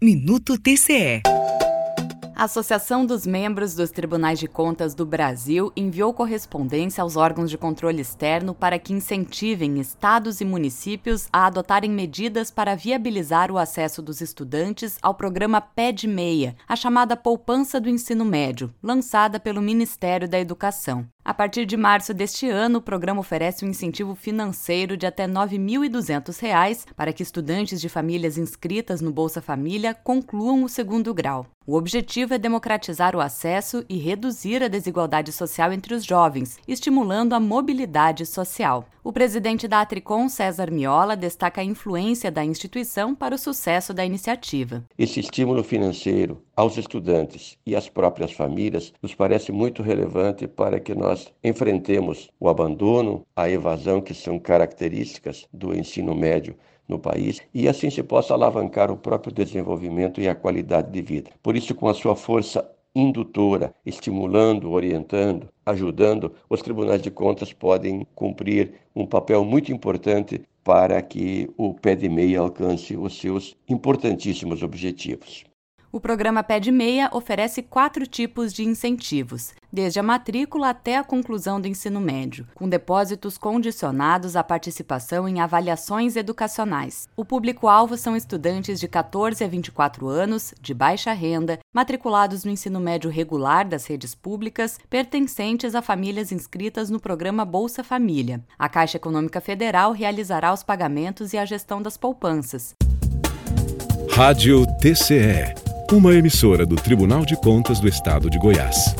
Minuto TCE. A Associação dos Membros dos Tribunais de Contas do Brasil enviou correspondência aos órgãos de controle externo para que incentivem estados e municípios a adotarem medidas para viabilizar o acesso dos estudantes ao programa PED Meia, a chamada Poupança do Ensino Médio, lançada pelo Ministério da Educação. A partir de março deste ano, o programa oferece um incentivo financeiro de até R$ 9.200 para que estudantes de famílias inscritas no Bolsa Família concluam o segundo grau. O objetivo é democratizar o acesso e reduzir a desigualdade social entre os jovens, estimulando a mobilidade social. O presidente da Atricom, César Miola, destaca a influência da instituição para o sucesso da iniciativa. Esse estímulo financeiro aos estudantes e às próprias famílias nos parece muito relevante para que nós enfrentemos o abandono, a evasão, que são características do ensino médio no país e assim se possa alavancar o próprio desenvolvimento e a qualidade de vida. Por isso, com a sua força indutora, estimulando, orientando, ajudando, os tribunais de contas podem cumprir um papel muito importante para que o pé de meia alcance os seus importantíssimos objetivos. O programa Pé de Meia oferece quatro tipos de incentivos, desde a matrícula até a conclusão do ensino médio, com depósitos condicionados à participação em avaliações educacionais. O público-alvo são estudantes de 14 a 24 anos, de baixa renda, matriculados no ensino médio regular das redes públicas, pertencentes a famílias inscritas no programa Bolsa Família. A Caixa Econômica Federal realizará os pagamentos e a gestão das poupanças. Rádio TCE uma emissora do Tribunal de Contas do Estado de Goiás.